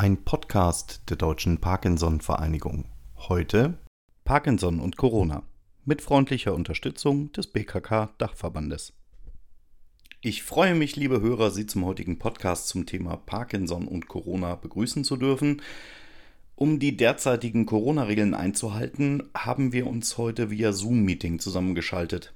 Ein Podcast der Deutschen Parkinson-Vereinigung. Heute Parkinson und Corona mit freundlicher Unterstützung des BKK-Dachverbandes. Ich freue mich, liebe Hörer, Sie zum heutigen Podcast zum Thema Parkinson und Corona begrüßen zu dürfen. Um die derzeitigen Corona-Regeln einzuhalten, haben wir uns heute via Zoom-Meeting zusammengeschaltet.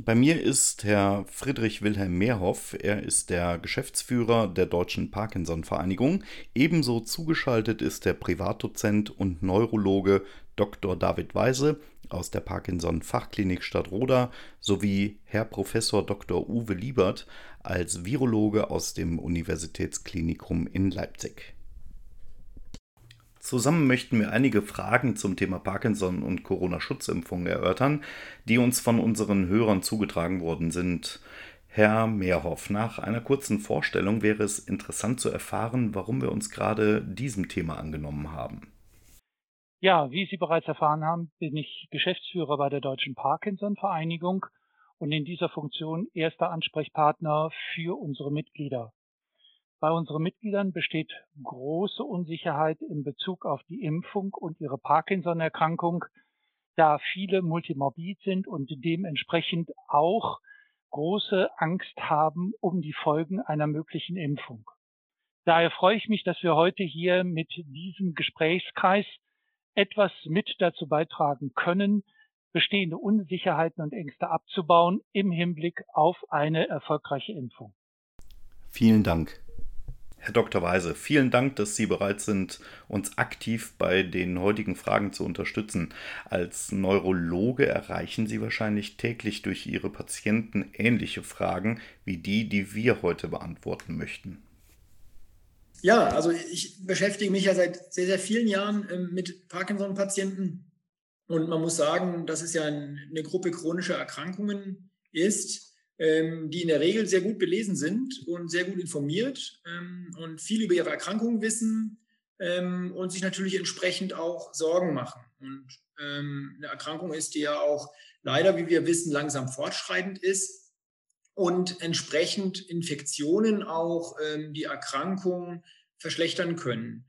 Bei mir ist Herr Friedrich Wilhelm Mehrhoff. Er ist der Geschäftsführer der Deutschen Parkinson-Vereinigung. Ebenso zugeschaltet ist der Privatdozent und Neurologe Dr. David Weise aus der Parkinson-Fachklinik Stadtroda sowie Herr Professor Dr. Uwe Liebert als Virologe aus dem Universitätsklinikum in Leipzig. Zusammen möchten wir einige Fragen zum Thema Parkinson und Corona-Schutzimpfung erörtern, die uns von unseren Hörern zugetragen worden sind. Herr Mehrhoff, nach einer kurzen Vorstellung wäre es interessant zu erfahren, warum wir uns gerade diesem Thema angenommen haben. Ja, wie Sie bereits erfahren haben, bin ich Geschäftsführer bei der Deutschen Parkinson-Vereinigung und in dieser Funktion erster Ansprechpartner für unsere Mitglieder. Bei unseren Mitgliedern besteht große Unsicherheit in Bezug auf die Impfung und ihre Parkinson-Erkrankung, da viele multimorbid sind und dementsprechend auch große Angst haben um die Folgen einer möglichen Impfung. Daher freue ich mich, dass wir heute hier mit diesem Gesprächskreis etwas mit dazu beitragen können, bestehende Unsicherheiten und Ängste abzubauen im Hinblick auf eine erfolgreiche Impfung. Vielen Dank. Herr Dr. Weise, vielen Dank, dass Sie bereit sind, uns aktiv bei den heutigen Fragen zu unterstützen. Als Neurologe erreichen Sie wahrscheinlich täglich durch Ihre Patienten ähnliche Fragen wie die, die wir heute beantworten möchten. Ja, also ich beschäftige mich ja seit sehr, sehr vielen Jahren ähm, mit Parkinson-Patienten und man muss sagen, dass es ja eine Gruppe chronischer Erkrankungen ist ähm, die in der Regel sehr gut belesen sind und sehr gut informiert ähm, und viel über ihre Erkrankungen wissen ähm, und sich natürlich entsprechend auch Sorgen machen. Und ähm, eine Erkrankung ist, die ja auch leider, wie wir wissen, langsam fortschreitend ist und entsprechend Infektionen auch ähm, die Erkrankung verschlechtern können.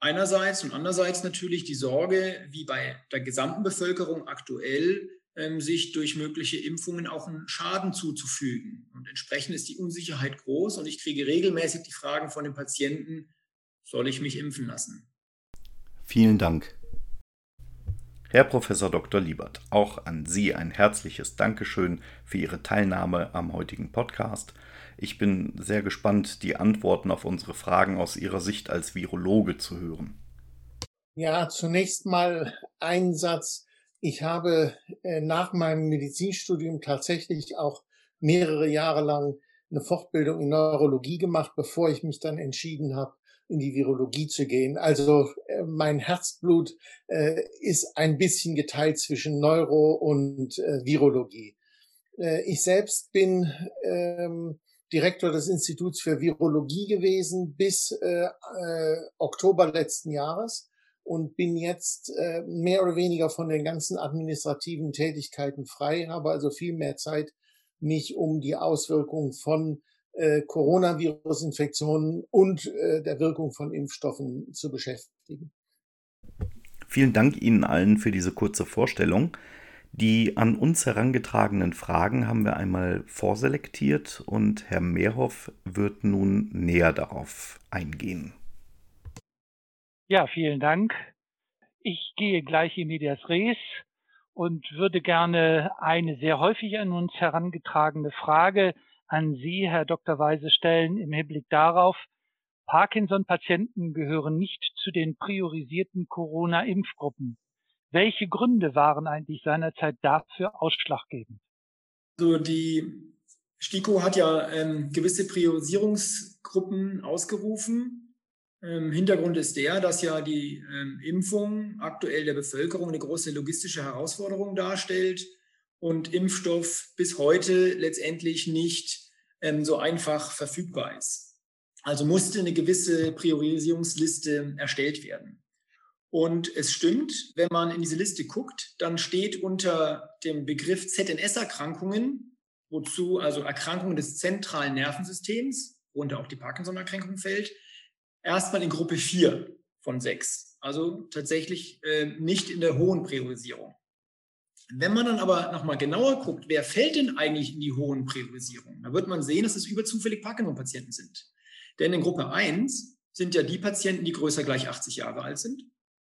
Einerseits und andererseits natürlich die Sorge, wie bei der gesamten Bevölkerung aktuell, sich durch mögliche Impfungen auch einen Schaden zuzufügen. Und entsprechend ist die Unsicherheit groß und ich kriege regelmäßig die Fragen von den Patienten, soll ich mich impfen lassen? Vielen Dank. Herr Professor Dr. Liebert, auch an Sie ein herzliches Dankeschön für Ihre Teilnahme am heutigen Podcast. Ich bin sehr gespannt, die Antworten auf unsere Fragen aus Ihrer Sicht als Virologe zu hören. Ja, zunächst mal ein Satz ich habe äh, nach meinem Medizinstudium tatsächlich auch mehrere Jahre lang eine Fortbildung in Neurologie gemacht, bevor ich mich dann entschieden habe, in die Virologie zu gehen. Also äh, mein Herzblut äh, ist ein bisschen geteilt zwischen Neuro und Virologie. Ich selbst bin ähm, Direktor des Instituts für Virologie gewesen bis Oktober letzten Jahres und bin jetzt äh, mehr oder weniger von den ganzen administrativen Tätigkeiten frei, habe also viel mehr Zeit, mich um die Auswirkungen von äh, Coronavirus-Infektionen und äh, der Wirkung von Impfstoffen zu beschäftigen. Vielen Dank Ihnen allen für diese kurze Vorstellung. Die an uns herangetragenen Fragen haben wir einmal vorselektiert und Herr Mehrhoff wird nun näher darauf eingehen. Ja, vielen Dank. Ich gehe gleich in medias res und würde gerne eine sehr häufig an uns herangetragene Frage an Sie, Herr Dr. Weise, stellen im Hinblick darauf, Parkinson-Patienten gehören nicht zu den priorisierten Corona-Impfgruppen. Welche Gründe waren eigentlich seinerzeit dafür ausschlaggebend? Also die STIKO hat ja ähm, gewisse Priorisierungsgruppen ausgerufen Hintergrund ist der, dass ja die ähm, Impfung aktuell der Bevölkerung eine große logistische Herausforderung darstellt und Impfstoff bis heute letztendlich nicht ähm, so einfach verfügbar ist. Also musste eine gewisse Priorisierungsliste erstellt werden. Und es stimmt, wenn man in diese Liste guckt, dann steht unter dem Begriff ZNS-Erkrankungen, wozu also Erkrankungen des zentralen Nervensystems, worunter auch die Parkinson-Erkrankung fällt, erstmal in Gruppe 4 von 6. Also tatsächlich äh, nicht in der hohen Priorisierung. Wenn man dann aber nochmal genauer guckt, wer fällt denn eigentlich in die hohen Priorisierungen, dann wird man sehen, dass es überzufällig Parkinson-Patienten sind. Denn in Gruppe 1 sind ja die Patienten, die größer gleich 80 Jahre alt sind.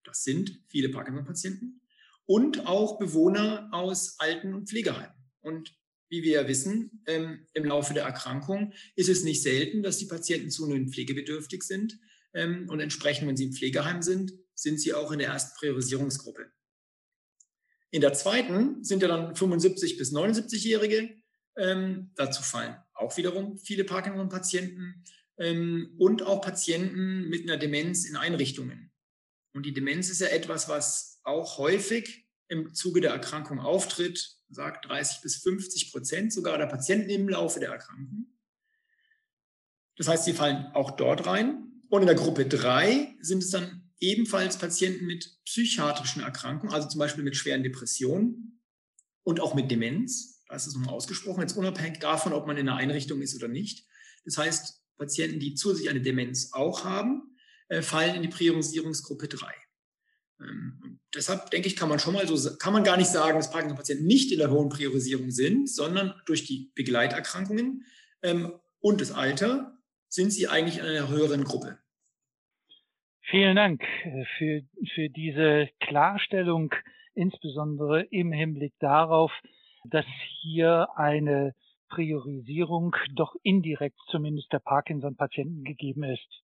Das sind viele Parkinson-Patienten. Und auch Bewohner aus Alten- und Pflegeheimen. Und wie wir ja wissen, ähm, im Laufe der Erkrankung ist es nicht selten, dass die Patienten zunehmend pflegebedürftig sind. Ähm, und entsprechend, wenn sie im Pflegeheim sind, sind sie auch in der ersten Priorisierungsgruppe. In der zweiten sind ja dann 75 bis 79-Jährige. Ähm, dazu fallen auch wiederum viele Parkinson-Patienten ähm, und auch Patienten mit einer Demenz in Einrichtungen. Und die Demenz ist ja etwas, was auch häufig im Zuge der Erkrankung auftritt, sagt 30 bis 50 Prozent sogar der Patienten im Laufe der Erkrankung. Das heißt, sie fallen auch dort rein. Und in der Gruppe 3 sind es dann ebenfalls Patienten mit psychiatrischen Erkrankungen, also zum Beispiel mit schweren Depressionen und auch mit Demenz. Das ist nochmal ausgesprochen, jetzt unabhängig davon, ob man in einer Einrichtung ist oder nicht. Das heißt, Patienten, die zusätzlich eine Demenz auch haben, äh, fallen in die Priorisierungsgruppe 3. Ähm, deshalb denke ich, kann man schon mal so, kann man gar nicht sagen, dass Parkinson-Patienten nicht in der hohen Priorisierung sind, sondern durch die Begleiterkrankungen ähm, und das Alter sind sie eigentlich in einer höheren Gruppe. Vielen Dank äh, für, für diese Klarstellung, insbesondere im Hinblick darauf, dass hier eine Priorisierung doch indirekt zumindest der Parkinson-Patienten gegeben ist.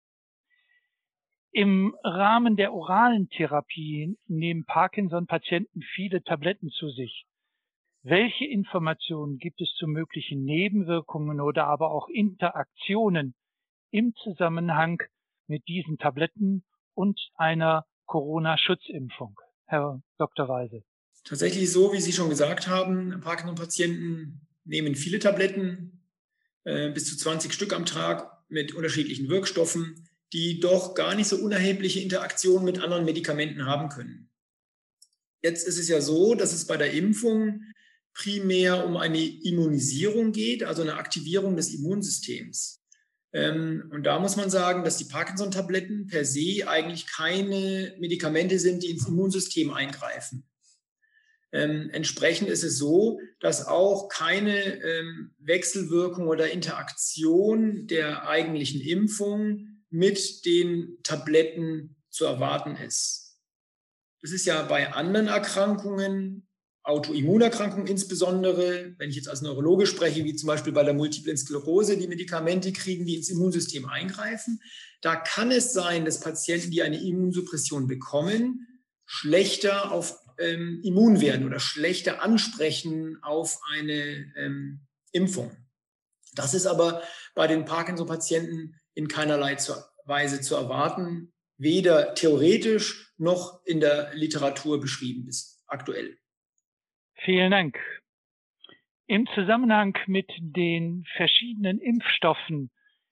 Im Rahmen der oralen Therapie nehmen Parkinson-Patienten viele Tabletten zu sich. Welche Informationen gibt es zu möglichen Nebenwirkungen oder aber auch Interaktionen im Zusammenhang mit diesen Tabletten und einer Corona-Schutzimpfung, Herr Dr. Weise? Tatsächlich so, wie Sie schon gesagt haben, Parkinson-Patienten nehmen viele Tabletten, äh, bis zu 20 Stück am Tag mit unterschiedlichen Wirkstoffen, die doch gar nicht so unerhebliche Interaktionen mit anderen Medikamenten haben können. Jetzt ist es ja so, dass es bei der Impfung primär um eine Immunisierung geht, also eine Aktivierung des Immunsystems. Ähm, und da muss man sagen, dass die Parkinson-Tabletten per se eigentlich keine Medikamente sind, die ins Immunsystem eingreifen. Ähm, entsprechend ist es so, dass auch keine ähm, Wechselwirkung oder Interaktion der eigentlichen Impfung mit den Tabletten zu erwarten ist. Das ist ja bei anderen Erkrankungen Autoimmunerkrankungen insbesondere, wenn ich jetzt als Neurologe spreche, wie zum Beispiel bei der Multiplen Sklerose, die Medikamente kriegen, die ins Immunsystem eingreifen, da kann es sein, dass Patienten, die eine Immunsuppression bekommen, schlechter auf ähm, immun werden oder schlechter ansprechen auf eine ähm, Impfung. Das ist aber bei den Parkinson-Patienten in keinerlei Weise zu erwarten, weder theoretisch noch in der Literatur beschrieben bis aktuell. Vielen Dank. Im Zusammenhang mit den verschiedenen Impfstoffen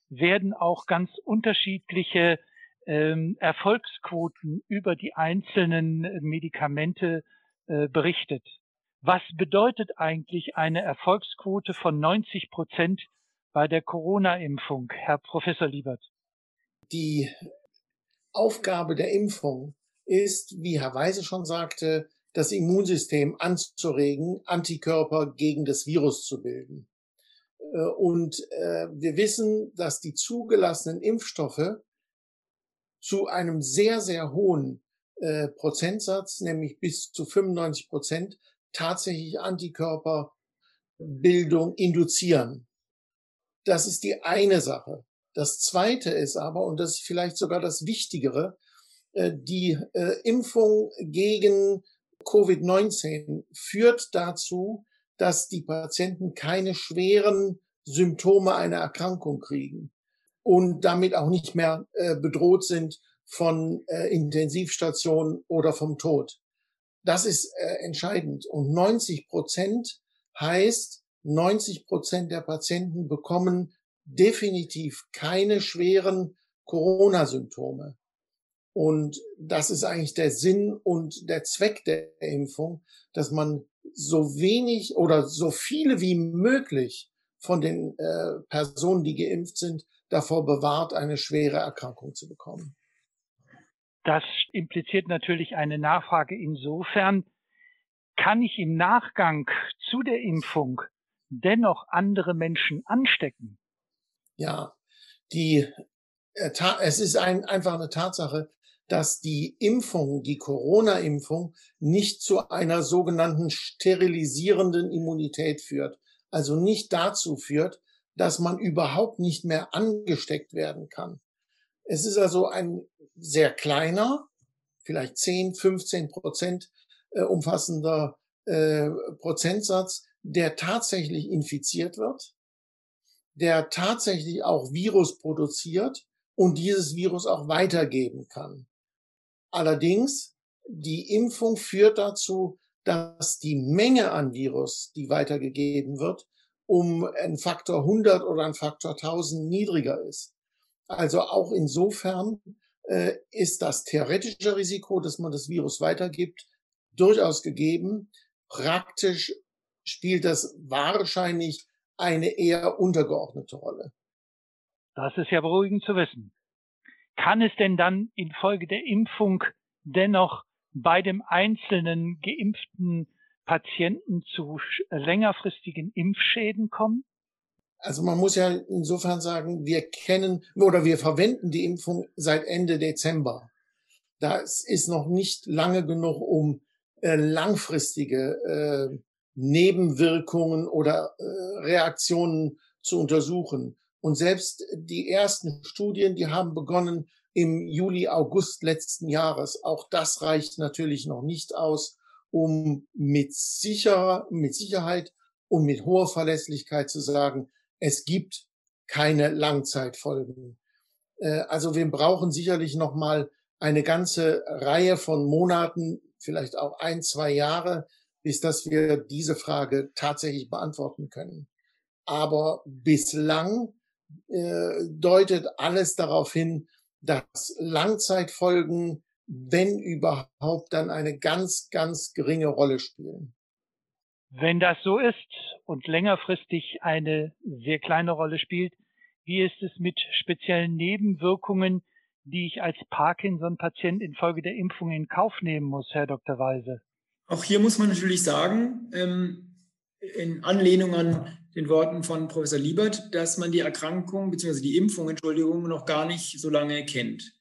werden auch ganz unterschiedliche ähm, Erfolgsquoten über die einzelnen Medikamente äh, berichtet. Was bedeutet eigentlich eine Erfolgsquote von 90 Prozent bei der Corona-Impfung, Herr Professor Liebert? Die Aufgabe der Impfung ist, wie Herr Weise schon sagte, das Immunsystem anzuregen, Antikörper gegen das Virus zu bilden. Äh, und äh, wir wissen, dass die zugelassenen Impfstoffe zu einem sehr, sehr hohen äh, Prozentsatz, nämlich bis zu 95 Prozent, tatsächlich Antikörperbildung induzieren. Das ist die eine Sache. Das zweite ist aber, und das ist vielleicht sogar das Wichtigere, die Impfung gegen Covid-19 führt dazu, dass die Patienten keine schweren Symptome einer Erkrankung kriegen und damit auch nicht mehr äh, bedroht sind von äh, Intensivstationen oder vom Tod. Das ist äh, entscheidend. Und 90 Prozent heißt, 90 Prozent der Patienten bekommen definitiv keine schweren Corona-Symptome. Und das ist eigentlich der Sinn und der Zweck der Impfung, dass man so wenig oder so viele wie möglich von den äh, Personen, die geimpft sind, davor bewahrt, eine schwere Erkrankung zu bekommen. Das impliziert natürlich eine Nachfrage insofern, kann ich im Nachgang zu der Impfung dennoch andere Menschen anstecken? Ja, die, äh, es ist ein, einfach eine Tatsache, dass die Impfung, die Corona-Impfung, nicht zu einer sogenannten sterilisierenden Immunität führt. Also nicht dazu führt, dass man überhaupt nicht mehr angesteckt werden kann. Es ist also ein sehr kleiner, vielleicht 10, 15 Prozent äh, umfassender äh, Prozentsatz, der tatsächlich infiziert wird, der tatsächlich auch Virus produziert und dieses Virus auch weitergeben kann. Allerdings, die Impfung führt dazu, dass die Menge an Virus, die weitergegeben wird, um einen Faktor 100 oder einen Faktor 1000 niedriger ist. Also auch insofern äh, ist das theoretische Risiko, dass man das Virus weitergibt, durchaus gegeben. Praktisch spielt das wahrscheinlich eine eher untergeordnete Rolle. Das ist ja beruhigend zu wissen. Kann es denn dann infolge der Impfung dennoch bei dem einzelnen geimpften Patienten zu längerfristigen Impfschäden kommen? Also man muss ja insofern sagen, wir kennen oder wir verwenden die Impfung seit Ende Dezember. Das ist noch nicht lange genug, um äh, langfristige äh, Nebenwirkungen oder äh, Reaktionen zu untersuchen. Und selbst die ersten Studien, die haben begonnen im Juli, August letzten Jahres. Auch das reicht natürlich noch nicht aus, um mit, sicherer, mit Sicherheit und mit hoher Verlässlichkeit zu sagen, es gibt keine Langzeitfolgen. Äh, also wir brauchen sicherlich noch mal eine ganze Reihe von Monaten, vielleicht auch ein, zwei Jahre, bis dass wir diese Frage tatsächlich beantworten können. Aber bislang äh, deutet alles darauf hin, dass Langzeitfolgen, wenn überhaupt, dann eine ganz, ganz geringe Rolle spielen. Wenn das so ist und längerfristig eine sehr kleine Rolle spielt, wie ist es mit speziellen Nebenwirkungen, die ich als Parkinson-Patient infolge der Impfung in Kauf nehmen muss, Herr Dr. Weise? Auch hier muss man natürlich sagen, ähm, in Anlehnung an den Worten von Professor Liebert, dass man die Erkrankung bzw. die Impfung, Entschuldigung, noch gar nicht so lange kennt.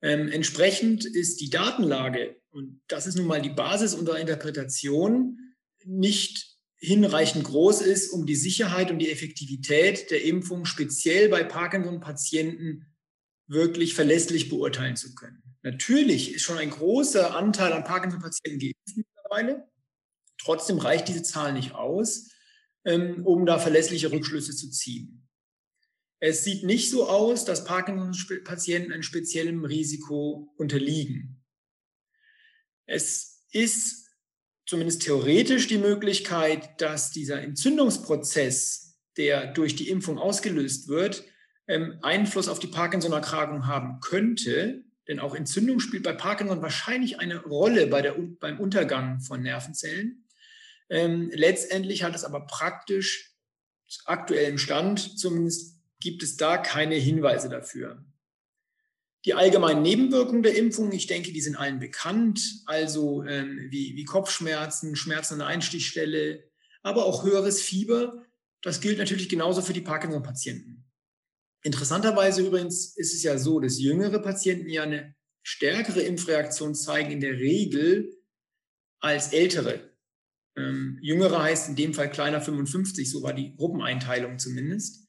Ähm, entsprechend ist die Datenlage, und das ist nun mal die Basis unserer Interpretation, nicht hinreichend groß ist, um die Sicherheit und die Effektivität der Impfung speziell bei Parkinson-Patienten wirklich verlässlich beurteilen zu können. Natürlich ist schon ein großer Anteil an Parkinson-Patienten geimpft mittlerweile. Trotzdem reicht diese Zahl nicht aus, ähm, um da verlässliche Rückschlüsse zu ziehen. Es sieht nicht so aus, dass Parkinson-Patienten einem speziellen Risiko unterliegen. Es ist zumindest theoretisch die Möglichkeit, dass dieser Entzündungsprozess, der durch die Impfung ausgelöst wird, ähm, Einfluss auf die Parkinson-Erkrankung haben könnte. Denn auch Entzündung spielt bei Parkinson wahrscheinlich eine Rolle bei der, beim Untergang von Nervenzellen. Ähm, letztendlich hat es aber praktisch aktuellem Stand zumindest gibt es da keine Hinweise dafür. Die allgemeinen Nebenwirkungen der Impfung, ich denke, die sind allen bekannt, also ähm, wie, wie Kopfschmerzen, Schmerzen an der Einstichstelle, aber auch höheres Fieber. Das gilt natürlich genauso für die Parkinson-Patienten. Interessanterweise übrigens ist es ja so, dass jüngere Patienten ja eine stärkere Impfreaktion zeigen in der Regel als ältere. Ähm, jüngere heißt in dem Fall kleiner 55, so war die Gruppeneinteilung zumindest.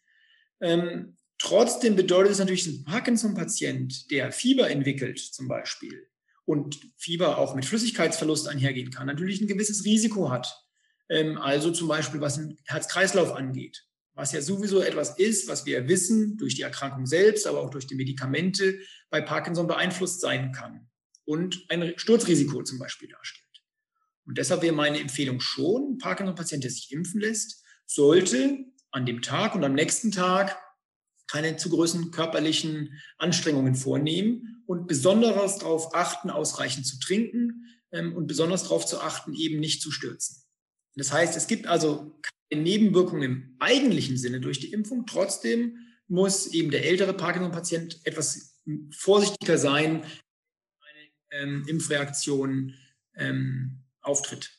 Ähm, trotzdem bedeutet es natürlich, ein Parkinson-Patient, der Fieber entwickelt zum Beispiel und Fieber auch mit Flüssigkeitsverlust einhergehen kann, natürlich ein gewisses Risiko hat. Ähm, also zum Beispiel, was den Herz-Kreislauf angeht was ja sowieso etwas ist, was wir wissen durch die Erkrankung selbst, aber auch durch die Medikamente bei Parkinson beeinflusst sein kann und ein Sturzrisiko zum Beispiel darstellt. Und deshalb wäre meine Empfehlung schon, Parkinson-Patient, der sich impfen lässt, sollte an dem Tag und am nächsten Tag keine zu großen körperlichen Anstrengungen vornehmen und besonders darauf achten, ausreichend zu trinken ähm, und besonders darauf zu achten, eben nicht zu stürzen. Das heißt, es gibt also Nebenwirkungen im eigentlichen Sinne durch die Impfung. Trotzdem muss eben der ältere Parkinson-Patient etwas vorsichtiger sein, wenn eine ähm, Impfreaktion ähm, auftritt.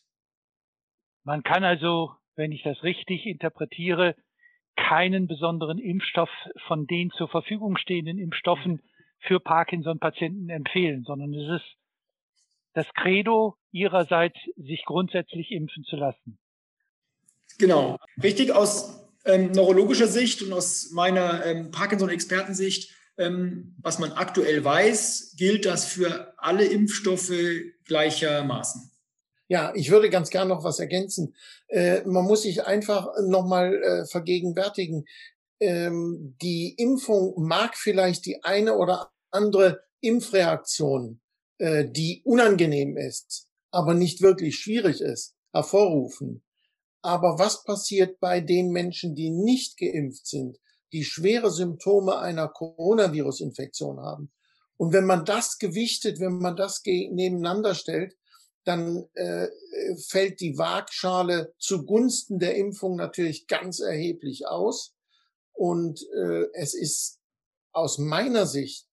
Man kann also, wenn ich das richtig interpretiere, keinen besonderen Impfstoff von den zur Verfügung stehenden Impfstoffen für Parkinson-Patienten empfehlen, sondern es ist das Credo ihrerseits, sich grundsätzlich impfen zu lassen. Genau, richtig aus ähm, neurologischer Sicht und aus meiner ähm, Parkinson-Expertensicht, ähm, was man aktuell weiß, gilt das für alle Impfstoffe gleichermaßen. Ja, ich würde ganz gern noch was ergänzen. Äh, man muss sich einfach nochmal äh, vergegenwärtigen. Ähm, die Impfung mag vielleicht die eine oder andere Impfreaktion, äh, die unangenehm ist, aber nicht wirklich schwierig ist, hervorrufen. Aber was passiert bei den Menschen, die nicht geimpft sind, die schwere Symptome einer Coronavirus-Infektion haben? Und wenn man das gewichtet, wenn man das nebeneinander stellt, dann äh, fällt die Waagschale zugunsten der Impfung natürlich ganz erheblich aus. Und äh, es ist aus meiner Sicht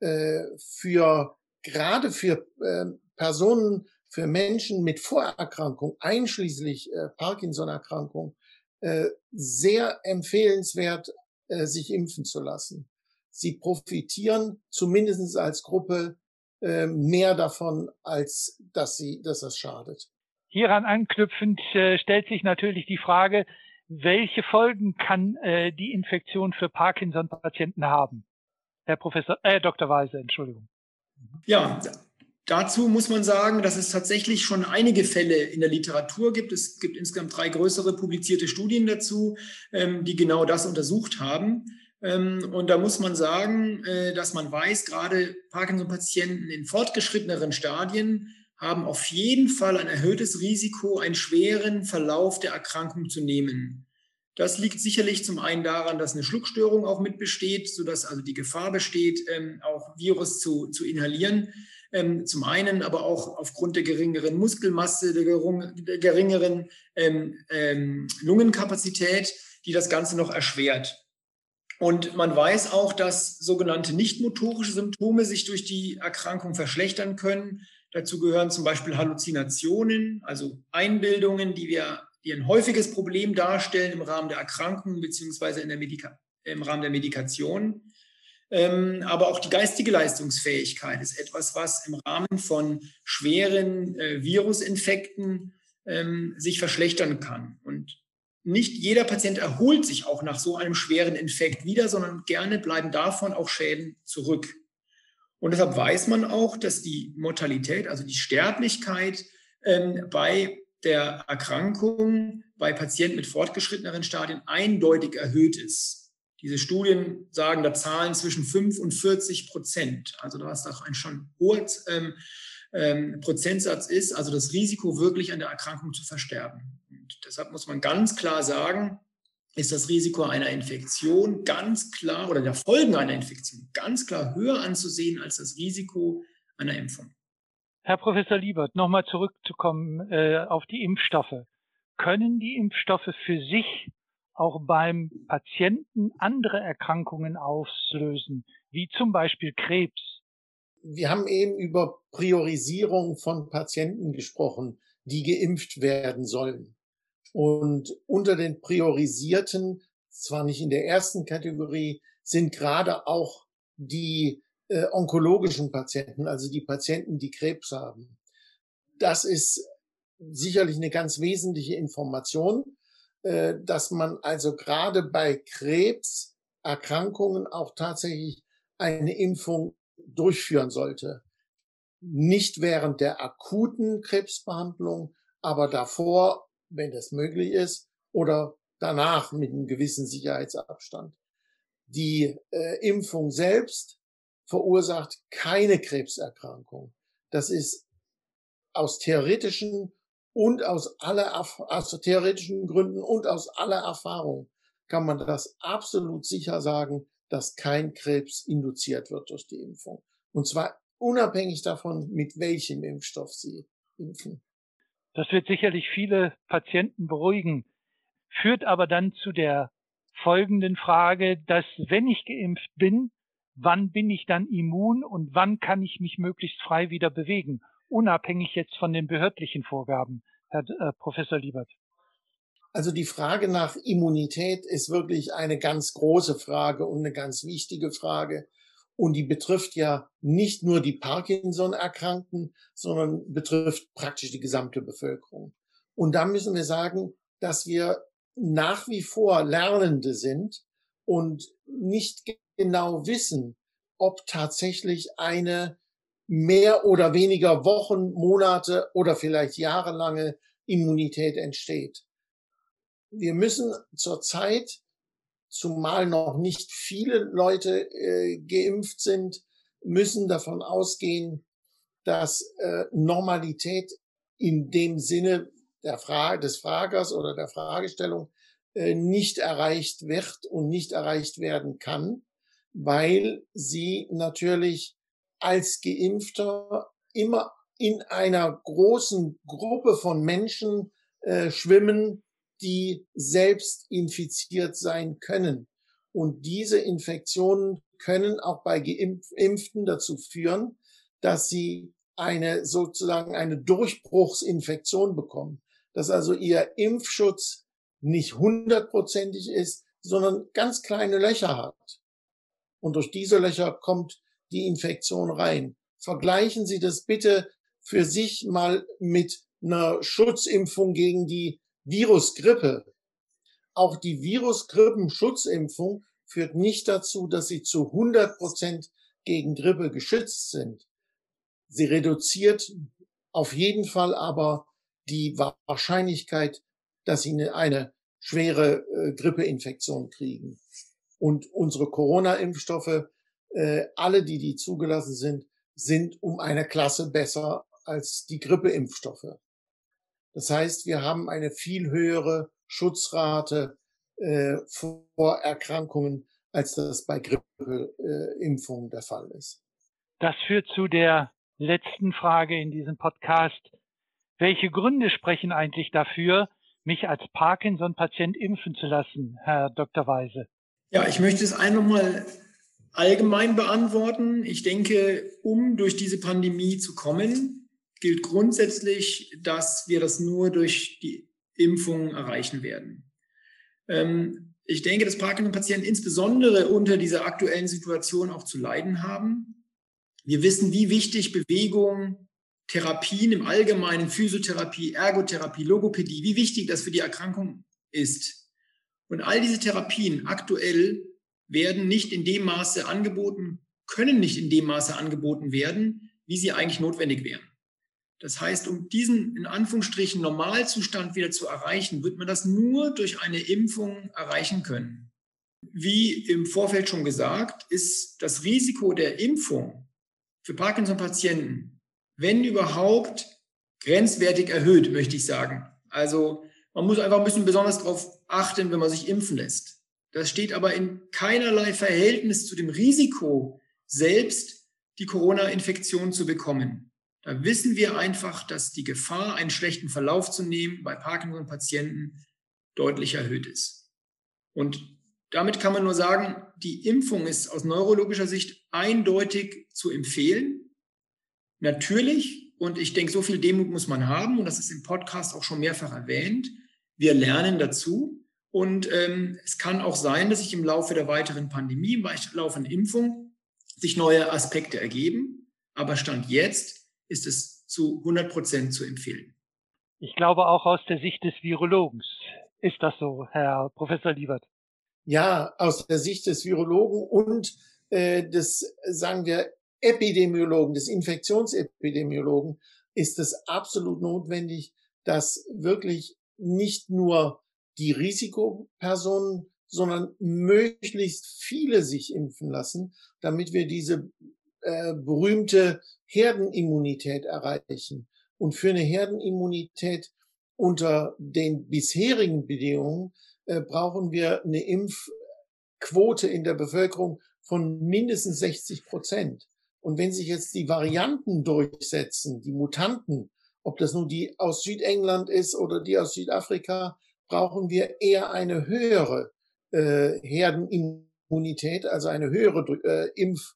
äh, für gerade für äh, Personen für Menschen mit Vorerkrankung, einschließlich äh, Parkinson-Erkrankung, äh, sehr empfehlenswert, äh, sich impfen zu lassen. Sie profitieren zumindest als Gruppe äh, mehr davon, als dass sie, dass das schadet. Hieran anknüpfend äh, stellt sich natürlich die Frage, welche Folgen kann äh, die Infektion für Parkinson-Patienten haben? Herr Professor, äh, Dr. Weise, Entschuldigung. Ja, Dazu muss man sagen, dass es tatsächlich schon einige Fälle in der Literatur gibt. Es gibt insgesamt drei größere publizierte Studien dazu, ähm, die genau das untersucht haben. Ähm, und da muss man sagen, äh, dass man weiß, gerade Parkinson-Patienten in fortgeschritteneren Stadien haben auf jeden Fall ein erhöhtes Risiko, einen schweren Verlauf der Erkrankung zu nehmen. Das liegt sicherlich zum einen daran, dass eine Schluckstörung auch mit besteht, sodass also die Gefahr besteht, ähm, auch Virus zu, zu inhalieren. Ähm, zum einen aber auch aufgrund der geringeren Muskelmasse, der, der geringeren ähm, ähm, Lungenkapazität, die das Ganze noch erschwert. Und man weiß auch, dass sogenannte nichtmotorische Symptome sich durch die Erkrankung verschlechtern können. Dazu gehören zum Beispiel Halluzinationen, also Einbildungen, die wir, die ein häufiges Problem darstellen im Rahmen der Erkrankung Medika im Rahmen der Medikation. Ähm, aber auch die geistige Leistungsfähigkeit ist etwas, was im Rahmen von schweren äh, Virusinfekten ähm, sich verschlechtern kann. Und nicht jeder Patient erholt sich auch nach so einem schweren Infekt wieder, sondern gerne bleiben davon auch Schäden zurück. Und deshalb weiß man auch, dass die Mortalität, also die Sterblichkeit ähm, bei der Erkrankung bei Patienten mit fortgeschritteneren Stadien eindeutig erhöht ist. Diese Studien sagen da Zahlen zwischen 5 und 40 Prozent. Also da was doch ein schon hoher ähm, ähm, Prozentsatz ist, also das Risiko wirklich an der Erkrankung zu versterben. Und deshalb muss man ganz klar sagen, ist das Risiko einer Infektion ganz klar oder der Folgen einer Infektion ganz klar höher anzusehen als das Risiko einer Impfung. Herr Professor Liebert, nochmal zurückzukommen äh, auf die Impfstoffe. Können die Impfstoffe für sich auch beim Patienten andere Erkrankungen auslösen, wie zum Beispiel Krebs. Wir haben eben über Priorisierung von Patienten gesprochen, die geimpft werden sollen. Und unter den Priorisierten, zwar nicht in der ersten Kategorie, sind gerade auch die äh, onkologischen Patienten, also die Patienten, die Krebs haben. Das ist sicherlich eine ganz wesentliche Information. Äh, dass man also gerade bei Krebserkrankungen auch tatsächlich eine Impfung durchführen sollte. Nicht während der akuten Krebsbehandlung, aber davor, wenn das möglich ist, oder danach mit einem gewissen Sicherheitsabstand. Die äh, Impfung selbst verursacht keine Krebserkrankung. Das ist aus theoretischen und aus aller, aus theoretischen Gründen und aus aller Erfahrung kann man das absolut sicher sagen, dass kein Krebs induziert wird durch die Impfung. Und zwar unabhängig davon, mit welchem Impfstoff sie impfen. Das wird sicherlich viele Patienten beruhigen, führt aber dann zu der folgenden Frage, dass wenn ich geimpft bin, wann bin ich dann immun und wann kann ich mich möglichst frei wieder bewegen, unabhängig jetzt von den behördlichen Vorgaben, Herr äh, Professor Liebert? Also die Frage nach Immunität ist wirklich eine ganz große Frage und eine ganz wichtige Frage. Und die betrifft ja nicht nur die Parkinson-Erkrankten, sondern betrifft praktisch die gesamte Bevölkerung. Und da müssen wir sagen, dass wir nach wie vor Lernende sind und nicht genau wissen, ob tatsächlich eine mehr oder weniger Wochen, Monate oder vielleicht jahrelange Immunität entsteht. Wir müssen zurzeit, zumal noch nicht viele Leute äh, geimpft sind, müssen davon ausgehen, dass äh, Normalität in dem Sinne der Frage des Fragers oder der Fragestellung äh, nicht erreicht wird und nicht erreicht werden kann, weil sie natürlich als Geimpfter immer in einer großen Gruppe von Menschen äh, schwimmen, die selbst infiziert sein können. Und diese Infektionen können auch bei Geimpften dazu führen, dass sie eine sozusagen eine Durchbruchsinfektion bekommen, dass also ihr Impfschutz nicht hundertprozentig ist, sondern ganz kleine Löcher hat. Und durch diese Löcher kommt die Infektion rein. Vergleichen Sie das bitte für sich mal mit einer Schutzimpfung gegen die Virusgrippe. Auch die Virusgrippenschutzimpfung führt nicht dazu, dass sie zu 100 Prozent gegen Grippe geschützt sind. Sie reduziert auf jeden Fall aber die Wahrscheinlichkeit, dass sie eine, schwere äh, Grippeinfektion kriegen. Und unsere Corona-Impfstoffe, äh, alle, die die zugelassen sind, sind um eine Klasse besser als die Grippeimpfstoffe. Das heißt, wir haben eine viel höhere Schutzrate äh, vor Erkrankungen, als das bei Grippeimpfungen äh, der Fall ist. Das führt zu der letzten Frage in diesem Podcast. Welche Gründe sprechen eigentlich dafür, mich als Parkinson-Patient impfen zu lassen, Herr Dr. Weise? Ja, ich möchte es einmal mal allgemein beantworten. Ich denke, um durch diese Pandemie zu kommen, gilt grundsätzlich, dass wir das nur durch die Impfung erreichen werden. Ähm, ich denke, dass Parkinson-Patienten insbesondere unter dieser aktuellen Situation auch zu leiden haben. Wir wissen, wie wichtig Bewegung, Therapien im Allgemeinen, Physiotherapie, Ergotherapie, Logopädie, wie wichtig das für die Erkrankung ist. Und all diese Therapien aktuell werden nicht in dem Maße angeboten, können nicht in dem Maße angeboten werden, wie sie eigentlich notwendig wären. Das heißt, um diesen in Anführungsstrichen Normalzustand wieder zu erreichen, wird man das nur durch eine Impfung erreichen können. Wie im Vorfeld schon gesagt, ist das Risiko der Impfung für Parkinson-Patienten, wenn überhaupt, grenzwertig erhöht, möchte ich sagen. Also man muss einfach ein bisschen besonders darauf achten, wenn man sich impfen lässt. Das steht aber in keinerlei Verhältnis zu dem Risiko, selbst die Corona-Infektion zu bekommen. Da wissen wir einfach, dass die Gefahr, einen schlechten Verlauf zu nehmen bei Parkinson-Patienten deutlich erhöht ist. Und damit kann man nur sagen, die Impfung ist aus neurologischer Sicht eindeutig zu empfehlen. Natürlich, und ich denke, so viel Demut muss man haben, und das ist im Podcast auch schon mehrfach erwähnt, wir lernen dazu. Und ähm, es kann auch sein, dass sich im Laufe der weiteren Pandemie, im Laufe der Impfung, sich neue Aspekte ergeben. Aber Stand jetzt ist es zu 100 Prozent zu empfehlen. Ich glaube auch aus der Sicht des Virologens ist das so, Herr Professor Liebert. Ja, aus der Sicht des Virologen und äh, des, sagen wir, Epidemiologen, des Infektionsepidemiologen ist es absolut notwendig, dass wirklich nicht nur die Risikopersonen, sondern möglichst viele sich impfen lassen, damit wir diese äh, berühmte Herdenimmunität erreichen. Und für eine Herdenimmunität unter den bisherigen Bedingungen äh, brauchen wir eine Impfquote in der Bevölkerung von mindestens 60 Prozent. Und wenn sich jetzt die Varianten durchsetzen, die Mutanten, ob das nun die aus Südengland ist oder die aus Südafrika, brauchen wir eher eine höhere äh, Herdenimmunität, also eine höhere äh, Impfrate,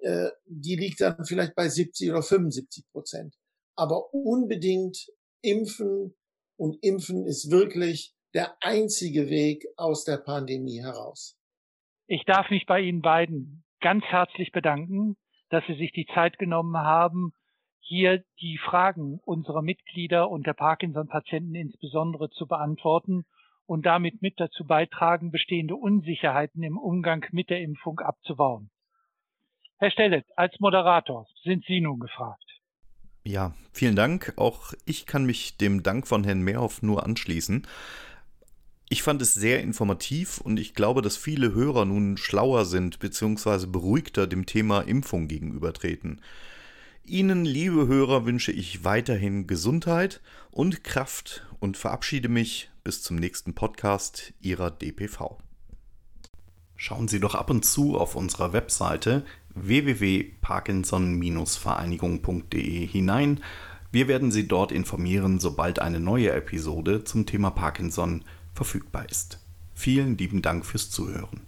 äh, äh, die liegt dann vielleicht bei 70 oder 75 Prozent. Aber unbedingt impfen und impfen ist wirklich der einzige Weg aus der Pandemie heraus. Ich darf mich bei Ihnen beiden ganz herzlich bedanken, dass Sie sich die Zeit genommen haben, hier die Fragen unserer Mitglieder und der Parkinson-Patienten insbesondere zu beantworten und damit mit dazu beitragen, bestehende Unsicherheiten im Umgang mit der Impfung abzubauen. Herr Stellet, als Moderator sind Sie nun gefragt. Ja, vielen Dank. Auch ich kann mich dem Dank von Herrn Mehrhoff nur anschließen. Ich fand es sehr informativ und ich glaube, dass viele Hörer nun schlauer sind bzw. beruhigter dem Thema Impfung gegenübertreten. Ihnen, liebe Hörer, wünsche ich weiterhin Gesundheit und Kraft und verabschiede mich bis zum nächsten Podcast Ihrer DPV. Schauen Sie doch ab und zu auf unserer Webseite www.parkinson-vereinigung.de hinein. Wir werden Sie dort informieren, sobald eine neue Episode zum Thema Parkinson verfügbar ist. Vielen lieben Dank fürs Zuhören.